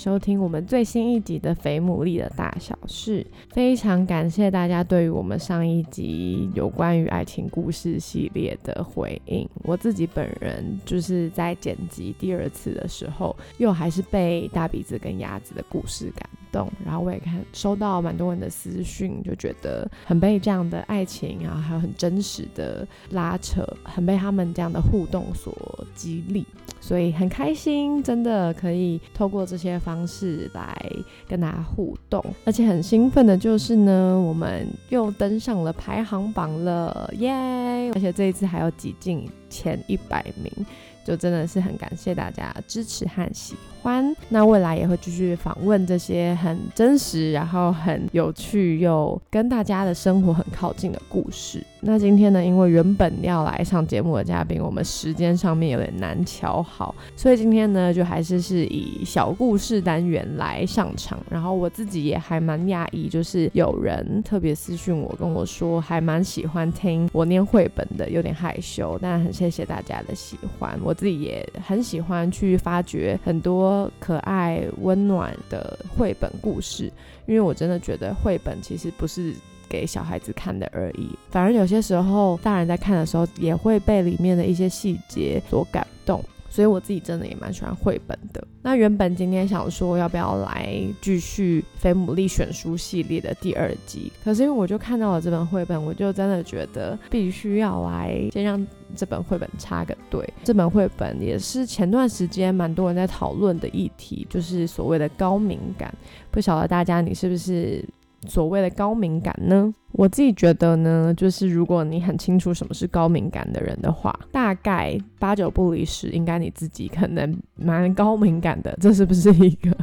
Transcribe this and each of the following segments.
收听我们最新一集的《肥牡蛎的大小事》。非常感谢大家对于我们上一集有关于爱情故事系列的回应。我自己本人就是在剪辑第二次的时候，又还是被大鼻子跟鸭子的故事感动。然后我也看收到蛮多人的私讯，就觉得很被这样的爱情，然后还有很真实的拉扯，很被他们这样的互动所激励。所以很开心，真的可以透过这些方式来跟大家互动，而且很兴奋的就是呢，我们又登上了排行榜了，耶！而且这一次还要挤进前一百名。就真的是很感谢大家支持和喜。欢那未来也会继续访问这些很真实，然后很有趣又跟大家的生活很靠近的故事。那今天呢，因为原本要来上节目的嘉宾，我们时间上面有点难调好，所以今天呢，就还是是以小故事单元来上场。然后我自己也还蛮讶异，就是有人特别私讯我跟我说，还蛮喜欢听我念绘本的，有点害羞，但很谢谢大家的喜欢。我。自己也很喜欢去发掘很多可爱温暖的绘本故事，因为我真的觉得绘本其实不是给小孩子看的而已，反而有些时候大人在看的时候也会被里面的一些细节所感动。所以我自己真的也蛮喜欢绘本的。那原本今天想说要不要来继续《非牡蛎选书》系列的第二集，可是因为我就看到了这本绘本，我就真的觉得必须要来先让这本绘本插个队。这本绘本也是前段时间蛮多人在讨论的议题，就是所谓的高敏感。不晓得大家你是不是？所谓的高敏感呢，我自己觉得呢，就是如果你很清楚什么是高敏感的人的话，大概八九不离十，应该你自己可能蛮高敏感的。这是不是一个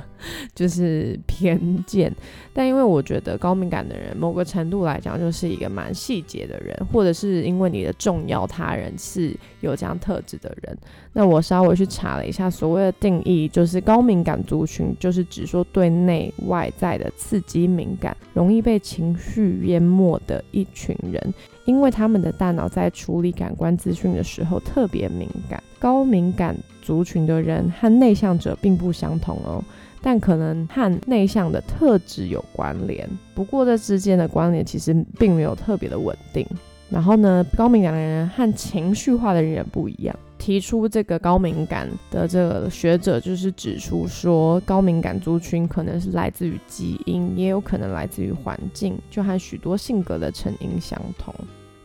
就是偏见？但因为我觉得高敏感的人，某个程度来讲，就是一个蛮细节的人，或者是因为你的重要他人是有这样特质的人。那我稍微去查了一下，所谓的定义，就是高敏感族群，就是指说对内外在的刺激敏感。容易被情绪淹没默的一群人，因为他们的大脑在处理感官资讯的时候特别敏感。高敏感族群的人和内向者并不相同哦，但可能和内向的特质有关联。不过这之间的关联其实并没有特别的稳定。然后呢，高敏感的人和情绪化的人也不一样。提出这个高敏感的这个学者就是指出说，高敏感族群可能是来自于基因，也有可能来自于环境，就和许多性格的成因相同。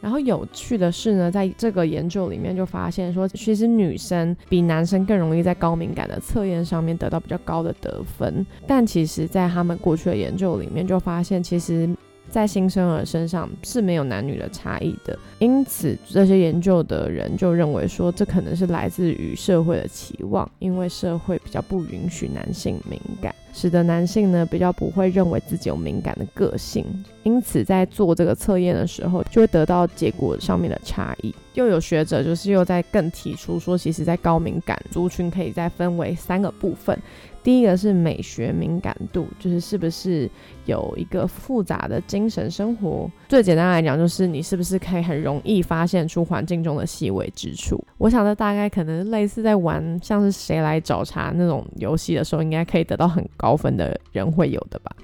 然后有趣的是呢，在这个研究里面就发现说，其实女生比男生更容易在高敏感的测验上面得到比较高的得分。但其实，在他们过去的研究里面就发现，其实。在新生儿身上是没有男女的差异的，因此这些研究的人就认为说，这可能是来自于社会的期望，因为社会比较不允许男性敏感，使得男性呢比较不会认为自己有敏感的个性，因此在做这个测验的时候，就会得到结果上面的差异。又有学者就是又在更提出说，其实在高敏感族群可以再分为三个部分。第一个是美学敏感度，就是是不是有一个复杂的精神生活。最简单来讲，就是你是不是可以很容易发现出环境中的细微之处。我想这大概可能类似在玩像是谁来找茬那种游戏的时候，应该可以得到很高分的人会有的吧。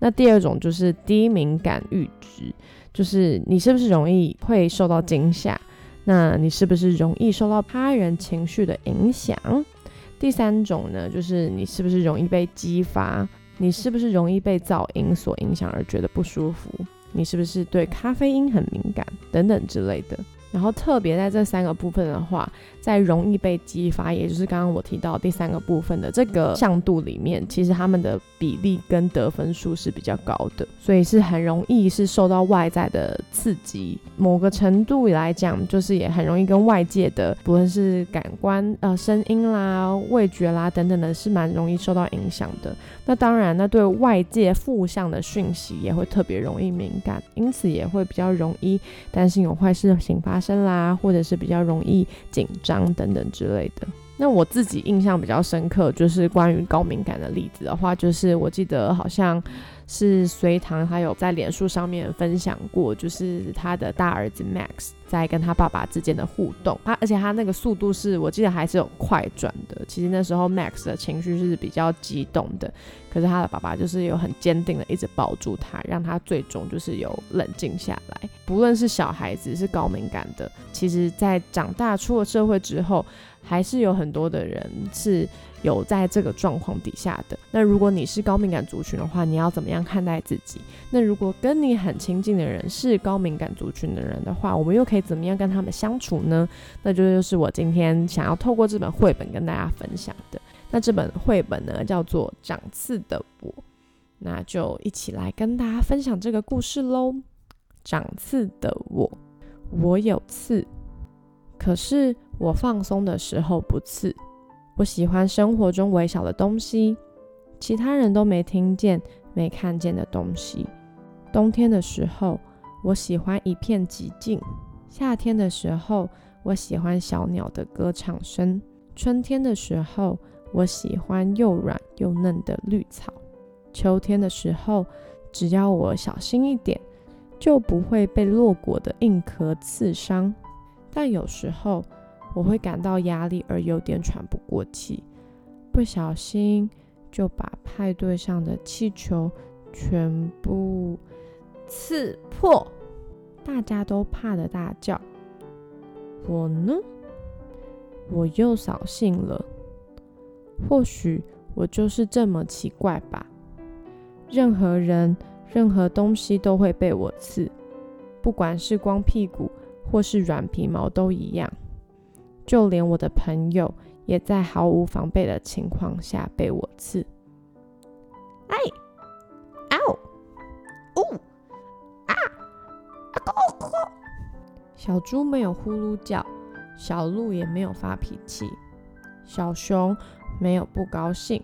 那第二种就是低敏感阈值，就是你是不是容易会受到惊吓？那你是不是容易受到他人情绪的影响？第三种呢，就是你是不是容易被激发？你是不是容易被噪音所影响而觉得不舒服？你是不是对咖啡因很敏感？等等之类的。然后特别在这三个部分的话，在容易被激发，也就是刚刚我提到第三个部分的这个向度里面，其实他们的比例跟得分数是比较高的，所以是很容易是受到外在的刺激，某个程度来讲，就是也很容易跟外界的不论是感官呃声音啦、味觉啦等等的，是蛮容易受到影响的。那当然，那对外界负向的讯息也会特别容易敏感，因此也会比较容易担心有坏事情发生。生啦，或者是比较容易紧张等等之类的。那我自己印象比较深刻，就是关于高敏感的例子的话，就是我记得好像是隋唐他有在脸书上面分享过，就是他的大儿子 Max 在跟他爸爸之间的互动，他而且他那个速度是我记得还是有快转的。其实那时候 Max 的情绪是比较激动的，可是他的爸爸就是有很坚定的一直抱住他，让他最终就是有冷静下来。不论是小孩子是高敏感的，其实在长大出了社会之后。还是有很多的人是有在这个状况底下的。那如果你是高敏感族群的话，你要怎么样看待自己？那如果跟你很亲近的人是高敏感族群的人的话，我们又可以怎么样跟他们相处呢？那就就是我今天想要透过这本绘本跟大家分享的。那这本绘本呢，叫做《长刺的我》，那就一起来跟大家分享这个故事喽。长刺的我，我有刺。可是我放松的时候不刺，我喜欢生活中微小的东西，其他人都没听见、没看见的东西。冬天的时候，我喜欢一片寂静；夏天的时候，我喜欢小鸟的歌唱声；春天的时候，我喜欢又软又嫩的绿草；秋天的时候，只要我小心一点，就不会被落果的硬壳刺伤。但有时候我会感到压力而有点喘不过气，不小心就把派对上的气球全部刺破，大家都怕的大叫。我呢，我又扫兴了。或许我就是这么奇怪吧。任何人、任何东西都会被我刺，不管是光屁股。或是软皮毛都一样，就连我的朋友也在毫无防备的情况下被我刺。哎，嗷，呜，啊，啊咕咕！小猪没有呼噜叫，小鹿也没有发脾气，小熊没有不高兴，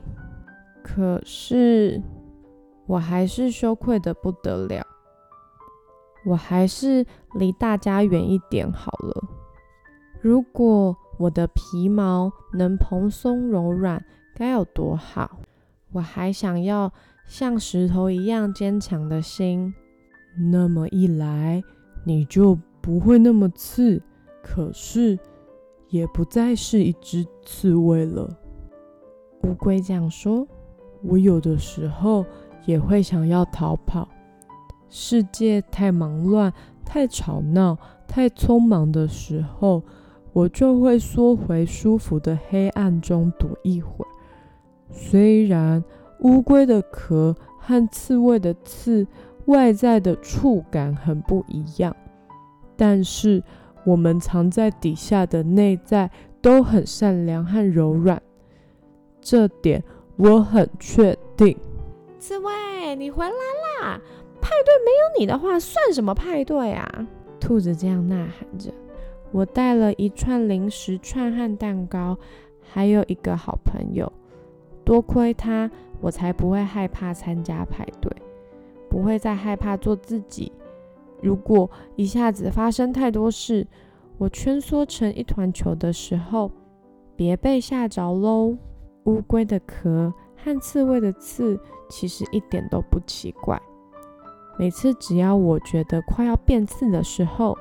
可是我还是羞愧的不得了。我还是离大家远一点好了。如果我的皮毛能蓬松柔软，该有多好！我还想要像石头一样坚强的心，那么一来，你就不会那么刺，可是也不再是一只刺猬了。乌龟这样说：“我有的时候也会想要逃跑。”世界太忙乱、太吵闹、太匆忙的时候，我就会缩回舒服的黑暗中躲一会儿。虽然乌龟的壳和刺猬的刺外在的触感很不一样，但是我们藏在底下的内在都很善良和柔软，这点我很确定。刺猬，你回来啦！派对没有你的话，算什么派对啊？兔子这样呐喊着。我带了一串零食串和蛋糕，还有一个好朋友。多亏他，我才不会害怕参加派对，不会再害怕做自己。如果一下子发生太多事，我蜷缩成一团球的时候，别被吓着喽。乌龟的壳和刺猬的刺，其实一点都不奇怪。每次只要我觉得快要变刺的时候，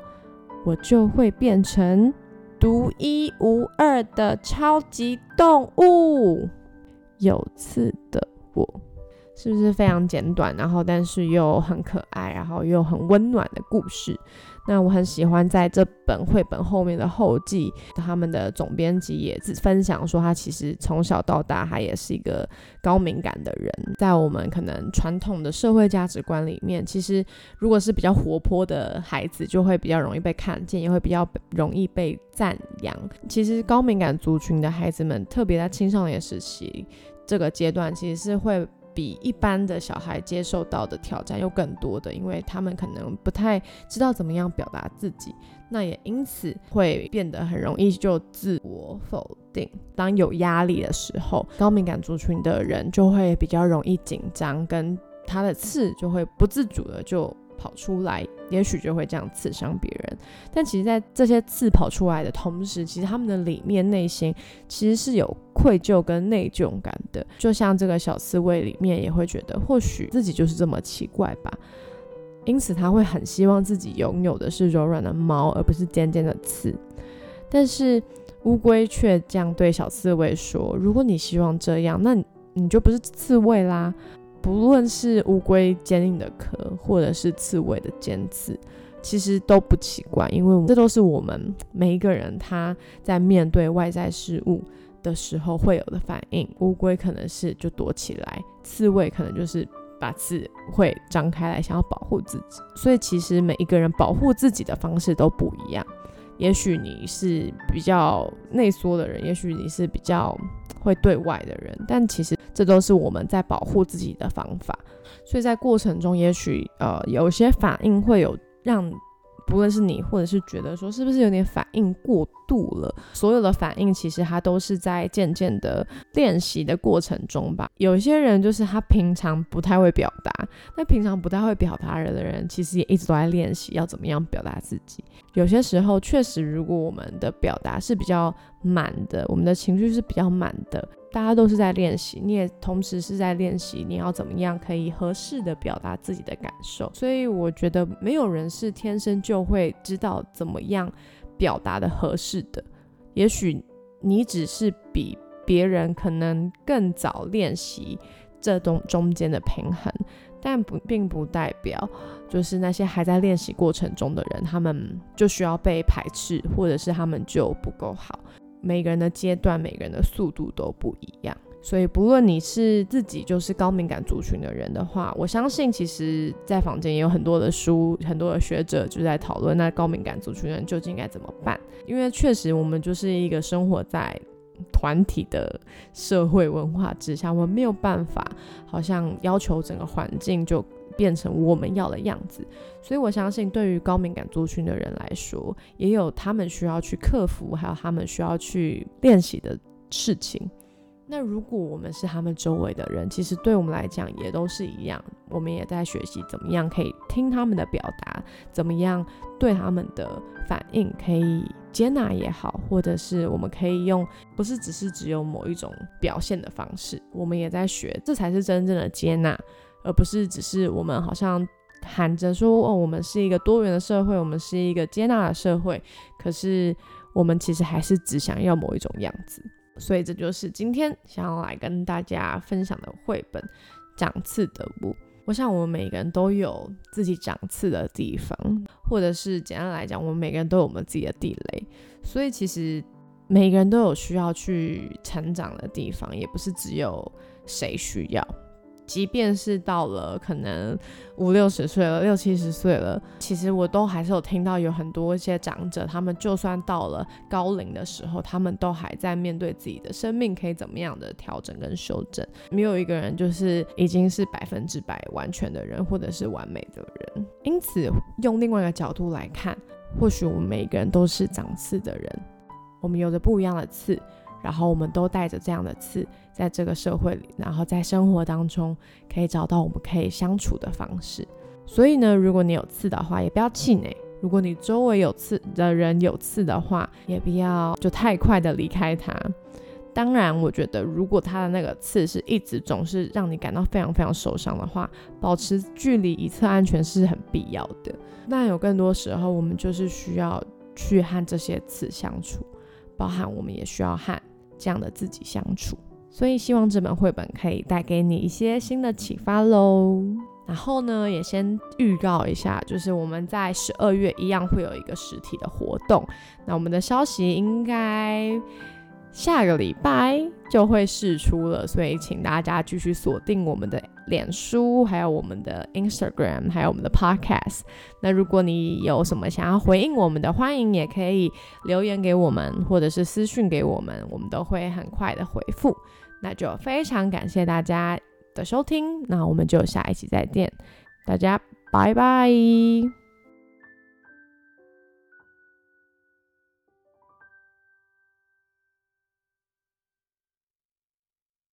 我就会变成独一无二的超级动物——有刺的我。是不是非常简短，然后但是又很可爱，然后又很温暖的故事？那我很喜欢在这本绘本后面的后记，他们的总编辑也自分享说，他其实从小到大，他也是一个高敏感的人。在我们可能传统的社会价值观里面，其实如果是比较活泼的孩子，就会比较容易被看见，也会比较容易被赞扬。其实高敏感族群的孩子们，特别在青少年时期这个阶段，其实是会。比一般的小孩接受到的挑战又更多的，因为他们可能不太知道怎么样表达自己，那也因此会变得很容易就自我否定。当有压力的时候，高敏感族群的人就会比较容易紧张，跟他的刺就会不自主的就跑出来，也许就会这样刺伤别人。但其实，在这些刺跑出来的同时，其实他们的里面内心其实是有愧疚跟内疚感的。就像这个小刺猬里面，也会觉得或许自己就是这么奇怪吧。因此，他会很希望自己拥有的是柔软的毛，而不是尖尖的刺。但是乌龟却这样对小刺猬说：“如果你希望这样，那你就不是刺猬啦。不论是乌龟坚硬的壳，或者是刺猬的尖刺，其实都不奇怪，因为这都是我们每一个人他在面对外在事物的时候会有的反应。乌龟可能是就躲起来，刺猬可能就是。”把刺会张开来，想要保护自己，所以其实每一个人保护自己的方式都不一样。也许你是比较内缩的人，也许你是比较会对外的人，但其实这都是我们在保护自己的方法。所以在过程中，也许呃有些反应会有让。不论是你，或者是觉得说是不是有点反应过度了，所有的反应其实它都是在渐渐的练习的过程中吧。有些人就是他平常不太会表达，那平常不太会表达人的人，其实也一直都在练习要怎么样表达自己。有些时候确实，如果我们的表达是比较满的，我们的情绪是比较满的。大家都是在练习，你也同时是在练习，你要怎么样可以合适的表达自己的感受。所以我觉得没有人是天生就会知道怎么样表达的合适的。也许你只是比别人可能更早练习这中中间的平衡，但不并不代表就是那些还在练习过程中的人，他们就需要被排斥，或者是他们就不够好。每个人的阶段，每个人的速度都不一样，所以不论你是自己就是高敏感族群的人的话，我相信其实，在坊间也有很多的书，很多的学者就在讨论那高敏感族群人究竟该怎么办。因为确实，我们就是一个生活在团体的社会文化之下，我们没有办法，好像要求整个环境就。变成我们要的样子，所以我相信，对于高敏感族群的人来说，也有他们需要去克服，还有他们需要去练习的事情。那如果我们是他们周围的人，其实对我们来讲也都是一样，我们也在学习怎么样可以听他们的表达，怎么样对他们的反应可以接纳也好，或者是我们可以用不是只是只有某一种表现的方式，我们也在学，这才是真正的接纳。而不是只是我们好像喊着说哦，我们是一个多元的社会，我们是一个接纳的社会。可是我们其实还是只想要某一种样子。所以这就是今天想要来跟大家分享的绘本《长刺的物》。我想我们每个人都有自己长刺的地方，或者是简单来讲，我们每个人都有我们自己的地雷。所以其实每个人都有需要去成长的地方，也不是只有谁需要。即便是到了可能五六十岁了、六七十岁了，其实我都还是有听到有很多一些长者，他们就算到了高龄的时候，他们都还在面对自己的生命可以怎么样的调整跟修正。没有一个人就是已经是百分之百完全的人，或者是完美的人。因此，用另外一个角度来看，或许我们每个人都是长刺的人，我们有着不一样的刺。然后我们都带着这样的刺，在这个社会里，然后在生活当中可以找到我们可以相处的方式。所以呢，如果你有刺的话，也不要气馁；如果你周围有刺的人有刺的话，也不要就太快的离开他。当然，我觉得如果他的那个刺是一直总是让你感到非常非常受伤的话，保持距离以测安全是很必要的。但有更多时候，我们就是需要去和这些刺相处，包含我们也需要和。这样的自己相处，所以希望这本绘本可以带给你一些新的启发喽。然后呢，也先预告一下，就是我们在十二月一样会有一个实体的活动。那我们的消息应该。下个礼拜就会试出了，所以请大家继续锁定我们的脸书，还有我们的 Instagram，还有我们的 Podcast。那如果你有什么想要回应我们的，欢迎也可以留言给我们，或者是私讯给我们，我们都会很快的回复。那就非常感谢大家的收听，那我们就下一期再见，大家拜拜。